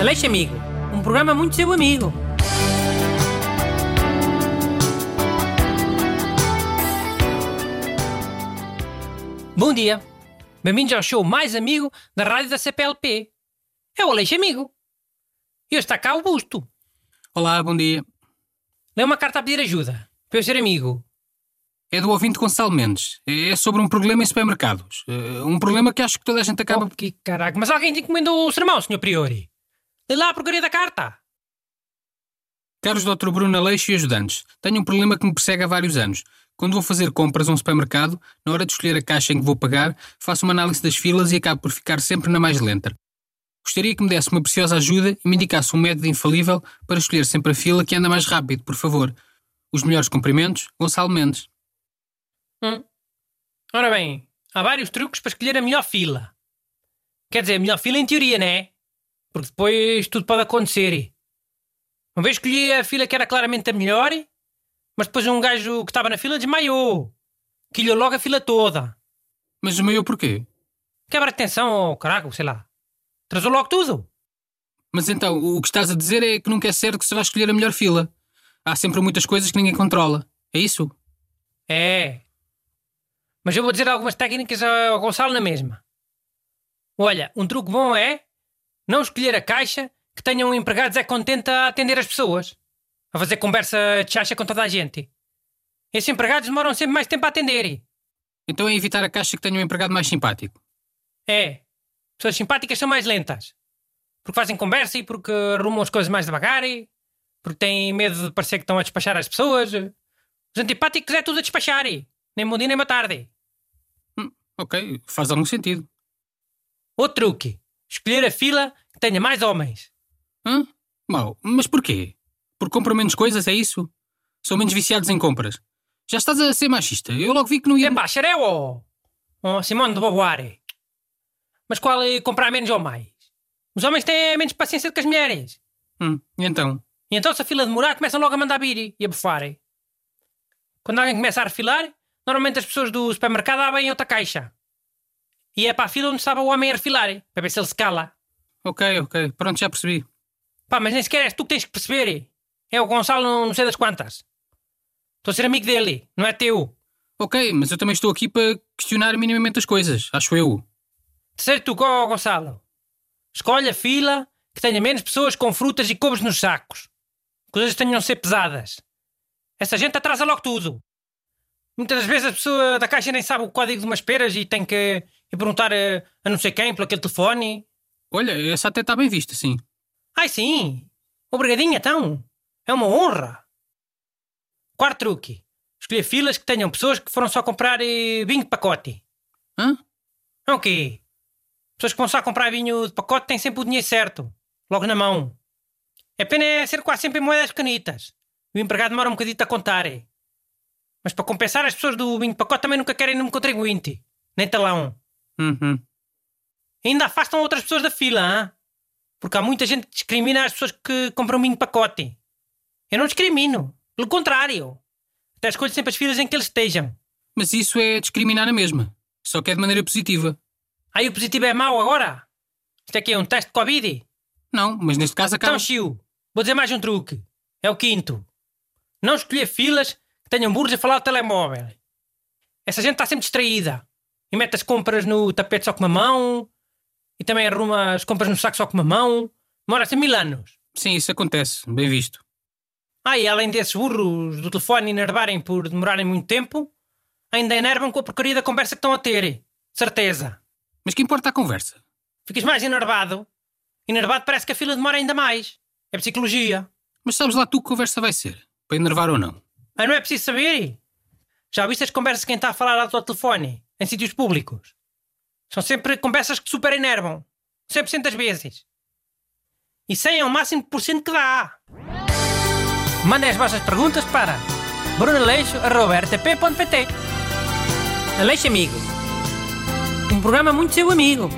Aleixo Amigo, um programa muito seu amigo. Bom dia. Bem-vindos ao show mais amigo da rádio da CPLP. É o Aleixo Amigo. E hoje está cá o Busto. Olá, bom dia. Lê uma carta a pedir ajuda. Para eu ser amigo. É do ouvinte Gonçalo Mendes. É sobre um problema em supermercados. É um problema que acho que toda a gente acaba. Oh, que caraca, mas alguém te encomendou o sermão, Sr. Priori. Lê lá a porcaria da carta. Caros Dr. Bruno Aleixo e ajudantes, tenho um problema que me persegue há vários anos. Quando vou fazer compras a um supermercado, na hora de escolher a caixa em que vou pagar, faço uma análise das filas e acabo por ficar sempre na mais lenta. Gostaria que me desse uma preciosa ajuda e me indicasse um método infalível para escolher sempre a fila que anda mais rápido, por favor. Os melhores cumprimentos, Gonçalo Mendes. Hum. Ora bem, há vários truques para escolher a melhor fila. Quer dizer, a melhor fila em teoria, não é? Porque depois tudo pode acontecer. Uma vez escolhi a fila que era claramente a melhor, mas depois um gajo que estava na fila desmaiou. Quilhou logo a fila toda. Mas desmaiou porquê? Quebra de tensão ou caraca, sei lá. Trazou logo tudo. Mas então, o que estás a dizer é que nunca é certo que se vai escolher a melhor fila. Há sempre muitas coisas que ninguém controla. É isso? É. Mas eu vou dizer algumas técnicas ao Gonçalo na mesma. Olha, um truque bom é não escolher a caixa que tenha um empregado Zé Contente a atender as pessoas. A fazer conversa de chacha com toda a gente. Esses empregados demoram sempre mais tempo a atender. Então é evitar a caixa que tenha um empregado mais simpático. É. Pessoas simpáticas são mais lentas. Porque fazem conversa e porque arrumam as coisas mais devagar. E porque têm medo de parecer que estão a despachar as pessoas. Os antipáticos é tudo a despachar. Nem bom dia nem boa tarde. Hum, ok, faz algum sentido. Outro truque. Escolher a fila que tenha mais homens. Hã? Mau, mas porquê? Porque compram menos coisas, é isso? São menos viciados em compras. Já estás a ser machista. Eu logo vi que não ia. Epá, xereu, ó! Oh, Simone de Beauvoir. Mas qual é comprar menos ou mais? Os homens têm menos paciência do que as mulheres. Hum, e então? E então, se a fila demorar, começam logo a mandar vir e a bufar. Quando alguém começa a refilar, normalmente as pessoas do supermercado abrem outra caixa. E é para a fila onde estava o homem a refilar, para ver se ele se cala. Ok, ok. Pronto, já percebi. Pá, mas nem sequer és tu que tens que perceber. É o Gonçalo, não, sei das quantas. Estou a ser amigo dele, não é teu. Ok, mas eu também estou aqui para questionar minimamente as coisas, acho eu. Terceiro tu, Gonçalo. Escolhe a fila que tenha menos pessoas com frutas e couves nos sacos. Coisas tenham de ser pesadas. Essa gente atrasa logo tudo. Muitas das vezes a pessoa da caixa nem sabe o código de umas peras e tem que ir perguntar a, a não sei quem por aquele telefone. Olha, essa até está bem vista, sim. Ai sim! Obrigadinha, então! É uma honra! Quarto truque. Escolher filas que tenham pessoas que foram só comprar eh, vinho de pacote. Hã? É o quê? Pessoas que vão só comprar vinho de pacote têm sempre o dinheiro certo. Logo na mão. É pena é ser quase sempre em moedas pequenitas. O empregado demora um bocadinho a contar. eh. Mas para compensar, as pessoas do vinho de pacote também nunca querem nome contribuinte. Nem talão. Uhum. Ainda afastam outras pessoas da fila, hã? Porque há muita gente que discrimina as pessoas que compram vinho de pacote. Eu não discrimino. Pelo contrário. Até escolho sempre as filas em que eles estejam. Mas isso é discriminar a mesma. Só que é de maneira positiva. Aí o positivo é mau agora? Isto aqui é um teste de Covid? Não, mas neste caso acaba. Então, Chiu, vou dizer mais um truque. É o quinto. Não escolher filas que tenham burros a falar ao telemóvel. Essa gente está sempre distraída. E mete as compras no tapete só com uma mão. E também arruma as compras no saco só com uma mão. Demora-se mil anos. Sim, isso acontece. Bem visto. Ah, e além desses burros do telefone enervarem por demorarem muito tempo, ainda enervam com a porcaria da conversa que estão a ter. Certeza. Mas que importa a conversa? Ficas mais enervado. Enervado parece que a fila demora ainda mais. É psicologia. Mas sabes lá tu que conversa vai ser? Para enervar ou não? Ah, não é preciso saber? Já viste as conversas de quem está a falar ao telefone, em sítios públicos? São sempre conversas que super enervam. 100% das vezes. E 100 é o máximo por cento que dá. Mandem as vossas perguntas para brunaleixo.rtp.pt Aleixo Amigo. Um programa muito seu amigo.